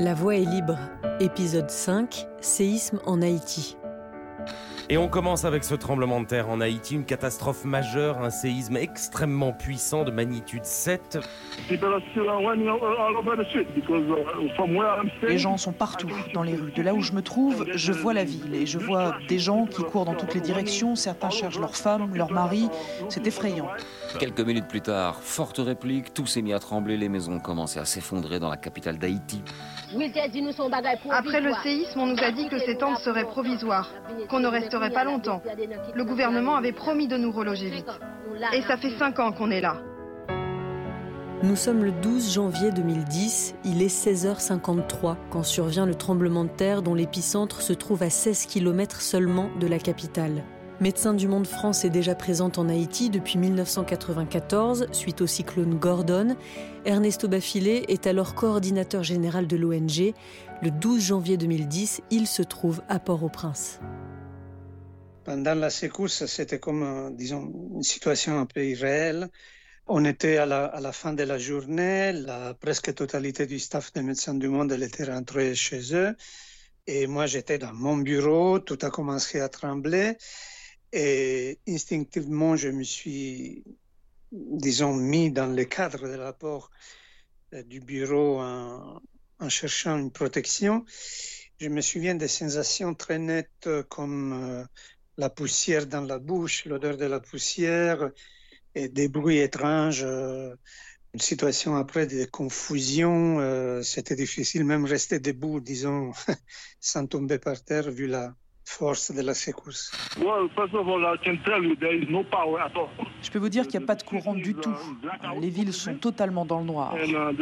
La voix est libre. Épisode 5. Séisme en Haïti. Et on commence avec ce tremblement de terre en Haïti, une catastrophe majeure, un séisme extrêmement puissant de magnitude 7. Les gens sont partout dans les rues. De là où je me trouve, je vois la ville et je vois des gens qui courent dans toutes les directions. Certains cherchent leurs femmes, leurs maris. C'est effrayant. Quelques minutes plus tard, forte réplique, tout s'est mis à trembler, les maisons ont commencé à s'effondrer dans la capitale d'Haïti. Après le séisme, on nous a dit que ces tentes seraient provisoires, qu'on ne resterait pas longtemps. Le gouvernement avait promis de nous reloger vite. Et ça fait cinq ans qu'on est là. Nous sommes le 12 janvier 2010, il est 16h53 quand survient le tremblement de terre dont l'épicentre se trouve à 16 km seulement de la capitale. Médecins du Monde France est déjà présente en Haïti depuis 1994 suite au cyclone Gordon. Ernesto Bafile est alors coordinateur général de l'ONG. Le 12 janvier 2010, il se trouve à Port-au-Prince. Pendant la secousse, c'était comme, euh, disons, une situation un peu irréelle. On était à la, fin de la journée, la presque totalité du staff des Médecins du Monde était rentrée chez eux. Et moi, j'étais dans mon bureau, tout a commencé à trembler. Et instinctivement, je me suis, disons, mis dans le cadre de l'apport du bureau en, en, cherchant une protection. Je me souviens des sensations très nettes comme euh, la poussière dans la bouche, l'odeur de la poussière et des bruits étranges. Euh, une situation après de confusion, euh, c'était difficile même rester debout, disons, sans tomber par terre vu la, force de la secousse. Je peux vous dire qu'il n'y a pas de courant du tout. Les villes sont totalement dans le noir. Le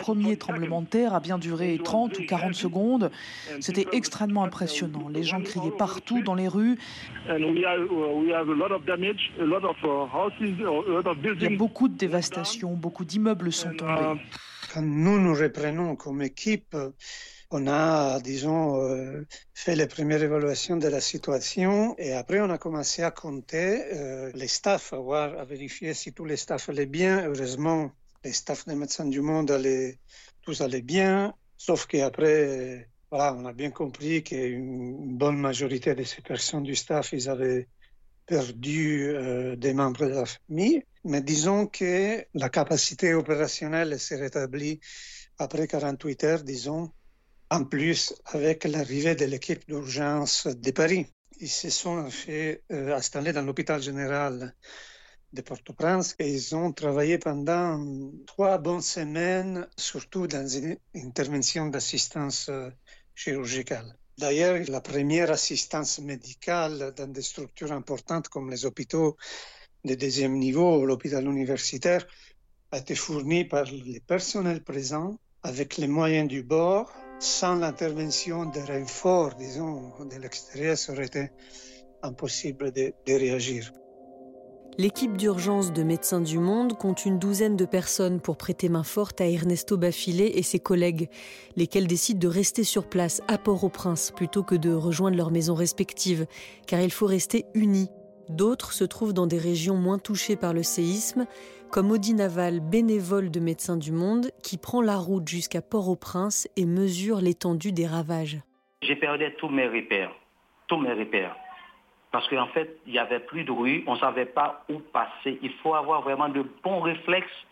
premier tremblement de terre a bien duré 30 ou 40 secondes. C'était extrêmement impressionnant. Les gens criaient partout dans les rues. Il y a beaucoup de dévastation, beaucoup d'immeubles sont tombés quand nous nous reprenons comme équipe, on a, disons, euh, fait les premières évaluations de la situation et après on a commencé à compter euh, les staffs, à, voir, à vérifier si tous les staffs allaient bien. Heureusement, les staffs des médecins du monde allaient, tous allaient bien, sauf qu'après, voilà, on a bien compris qu'une bonne majorité de ces personnes du staff, ils avaient perdu euh, des membres de la famille. Mais disons que la capacité opérationnelle s'est rétablie après 48 heures, disons, en plus avec l'arrivée de l'équipe d'urgence de Paris. Ils se sont fait euh, installer dans l'hôpital général de Port-au-Prince et ils ont travaillé pendant trois bonnes semaines, surtout dans une intervention d'assistance euh, chirurgicale. D'ailleurs, la première assistance médicale dans des structures importantes comme les hôpitaux de deuxième niveau, l'hôpital universitaire, a été fournie par les personnels présents avec les moyens du bord. Sans l'intervention de renforts, disons, de l'extérieur, ça aurait été impossible de, de réagir. L'équipe d'urgence de Médecins du Monde compte une douzaine de personnes pour prêter main forte à Ernesto Bafile et ses collègues, lesquels décident de rester sur place à Port-au-Prince plutôt que de rejoindre leurs maisons respectives, car il faut rester unis D'autres se trouvent dans des régions moins touchées par le séisme, comme Audi Naval, bénévole de Médecins du Monde, qui prend la route jusqu'à Port-au-Prince et mesure l'étendue des ravages. J'ai perdu tous mes repères, tous mes repères. Parce qu'en fait, il n'y avait plus de rue, on ne savait pas où passer. Il faut avoir vraiment de bons réflexes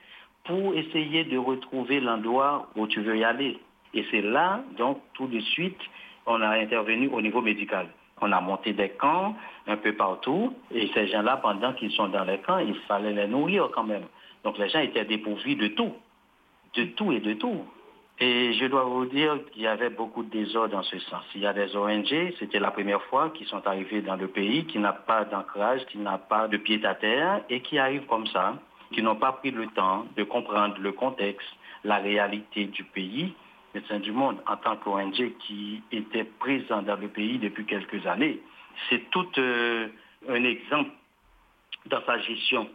pour essayer de retrouver l'endroit où tu veux y aller. Et c'est là, donc, tout de suite, on a intervenu au niveau médical. On a monté des camps un peu partout. Et ces gens-là, pendant qu'ils sont dans les camps, il fallait les nourrir quand même. Donc les gens étaient dépourvus de tout. De tout et de tout. Et je dois vous dire qu'il y avait beaucoup de désordre dans ce sens. Il y a des ONG, c'était la première fois qu'ils sont arrivés dans le pays, qui n'a pas d'ancrage, qui n'a pas de pied à terre, et qui arrivent comme ça, qui n'ont pas pris le temps de comprendre le contexte, la réalité du pays, Médecins du Monde en tant qu'ONG qui était présent dans le pays depuis quelques années. C'est tout euh, un exemple dans sa gestion.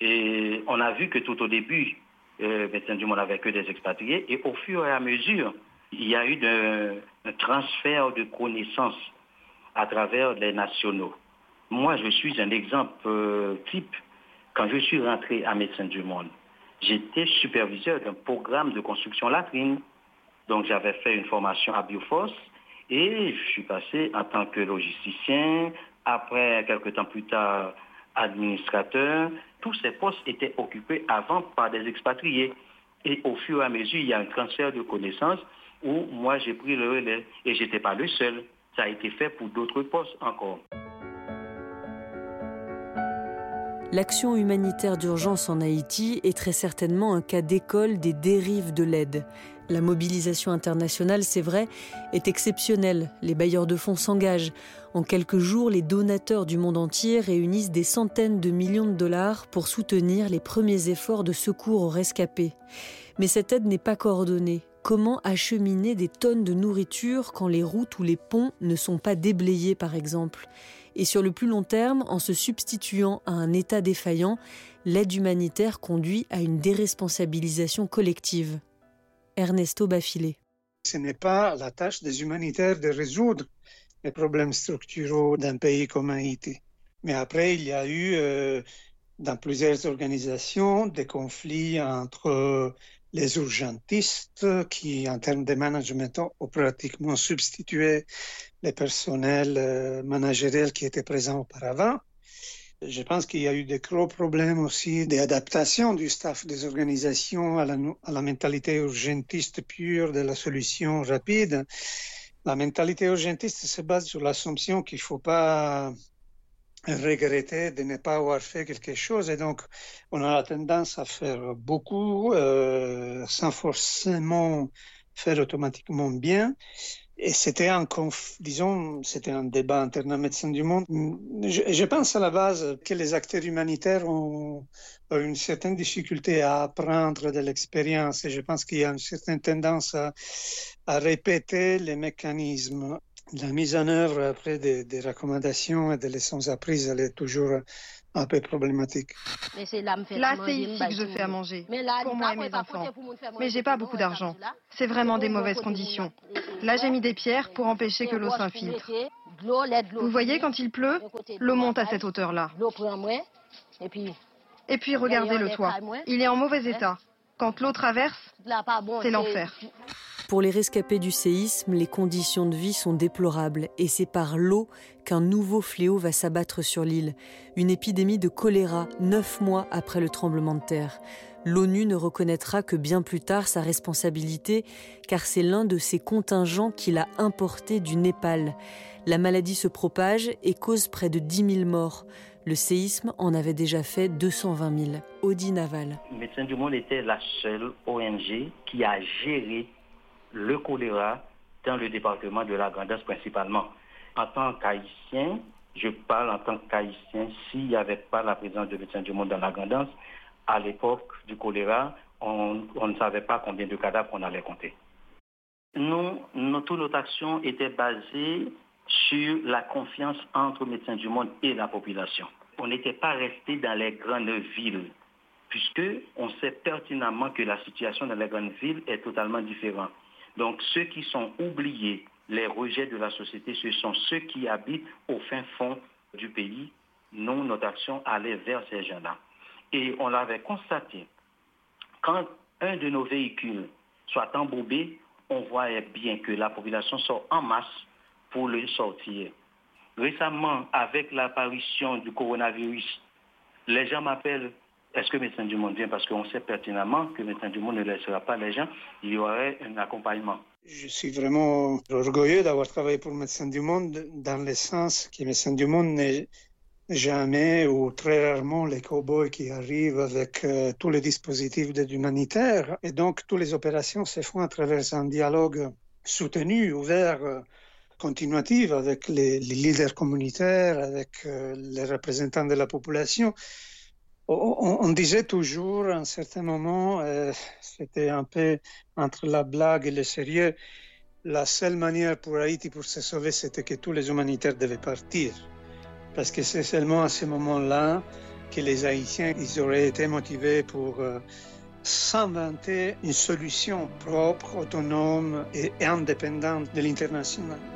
Et on a vu que tout au début, euh, Médecins du Monde n'avait que des expatriés. Et au fur et à mesure, il y a eu un transfert de connaissances à travers les nationaux. Moi, je suis un exemple euh, type. Quand je suis rentré à Médecins du Monde, j'étais superviseur d'un programme de construction latrine. Donc j'avais fait une formation à Bioforce et je suis passé en tant que logisticien, après quelques temps plus tard administrateur. Tous ces postes étaient occupés avant par des expatriés. Et au fur et à mesure, il y a un transfert de connaissances où moi j'ai pris le relais et je n'étais pas le seul. Ça a été fait pour d'autres postes encore. L'action humanitaire d'urgence en Haïti est très certainement un cas d'école des dérives de l'aide. La mobilisation internationale, c'est vrai, est exceptionnelle. Les bailleurs de fonds s'engagent. En quelques jours, les donateurs du monde entier réunissent des centaines de millions de dollars pour soutenir les premiers efforts de secours aux rescapés. Mais cette aide n'est pas coordonnée. Comment acheminer des tonnes de nourriture quand les routes ou les ponts ne sont pas déblayés, par exemple? Et sur le plus long terme, en se substituant à un État défaillant, l'aide humanitaire conduit à une déresponsabilisation collective. Ernesto Bafilé. Ce n'est pas la tâche des humanitaires de résoudre les problèmes structuraux d'un pays comme Haïti. Mais après, il y a eu euh, dans plusieurs organisations des conflits entre les urgentistes qui, en termes de management, ont pratiquement substitué les personnels euh, managériels qui étaient présents auparavant. Je pense qu'il y a eu des gros problèmes aussi d'adaptation du staff des organisations à la, mentalité urgentiste pure de la solution rapide. La mentalité urgentiste se base sur l'assumption qu'il ne faut pas regretter de ne pas avoir fait quelque chose. Et donc, on a la tendance à faire beaucoup euh, sans forcément faire automatiquement bien. Et c'était un, disons, c'était un débat interne à Médecins du Monde. Je, pense à la base que les acteurs humanitaires ont, une certaine difficulté à apprendre de l'expérience et je pense qu'il y a une certaine tendance à, répéter les mécanismes la mise en œuvre après des, recommandations et des leçons apprises, elle est toujours un peu problématique. Là, c'est ici que je fais à manger, pour moi et mes enfants. Mais j'ai pas beaucoup d'argent. C'est vraiment des mauvaises conditions. Là, j'ai mis des pierres pour empêcher que l'eau s'infiltre. Vous voyez, quand il pleut, l'eau monte à cette hauteur-là. Et puis, regardez le toit. Il est en mauvais état. Quand l'eau traverse, c'est l'enfer. Pour les rescapés du séisme, les conditions de vie sont déplorables et c'est par l'eau qu'un nouveau fléau va s'abattre sur l'île. Une épidémie de choléra neuf mois après le tremblement de terre. L'ONU ne reconnaîtra que bien plus tard sa responsabilité car c'est l'un de ses contingents qui l'a importé du Népal. La maladie se propage et cause près de 10 000 morts. Le séisme en avait déjà fait 220 000. Audi Naval. Médecins du Monde était la seule ONG qui a géré le choléra dans le département de la Grandance principalement. En tant qu'haïtien, je parle en tant qu'haïtien, s'il n'y avait pas la présence de Médecins du Monde dans la Grandance, à l'époque du choléra, on, ne savait pas combien de cadavres on allait compter. Nous, nous, toute notre action était basée sur la confiance entre Médecins du Monde et la population. On n'était pas resté dans les grandes villes, puisque on sait pertinemment que la situation dans les grandes villes est totalement différente. Donc ceux qui sont oubliés, les rejets de la société, ce sont ceux qui habitent au fin fond du pays. Nous, notre action allait vers ces gens-là. Et on l'avait constaté. Quand un de nos véhicules soit embourbé, on voyait bien que la population sort en masse pour le sortir. Récemment, avec l'apparition du coronavirus, les gens m'appellent est-ce que Médecins du Monde vient Parce qu'on sait pertinemment que Médecins du Monde ne laissera pas les gens? Il y aurait un accompagnement. Je suis vraiment orgueilleux d'avoir travaillé pour Médecins du Monde dans le sens que Médecins du Monde n'est jamais ou très rarement les cow-boys qui arrivent avec euh, tous les dispositifs d'aide humanitaire. Et donc, toutes les opérations se font à travers un dialogue soutenu, ouvert, continuatif avec les, les, leaders communautaires, avec euh, les représentants de la population. On, disait toujours, à un certain moment, euh, c'était un peu entre la blague et le sérieux, la seule manière pour Haïti pour se sauver, c'était que tous les humanitaires devaient partir. Parce que c'est seulement à ce moment-là que les Haïtiens ils auraient été motivés pour euh, s'inventer une solution propre, autonome et indépendante de l'international.